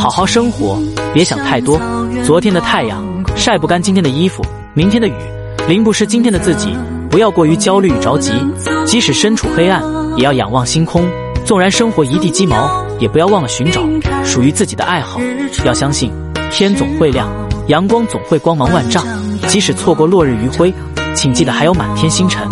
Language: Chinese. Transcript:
好好生活别想太多。昨天的太阳晒不干今天的衣服明天的雨。淋不湿今天的自己不要过于焦虑与着急。即使身处黑暗也要仰望星空。纵然生活一地鸡毛也不要忘了寻找。属于自己的爱好要相信天总会亮阳光总会光芒万丈。即使错过落日余晖请记得还有满天星辰。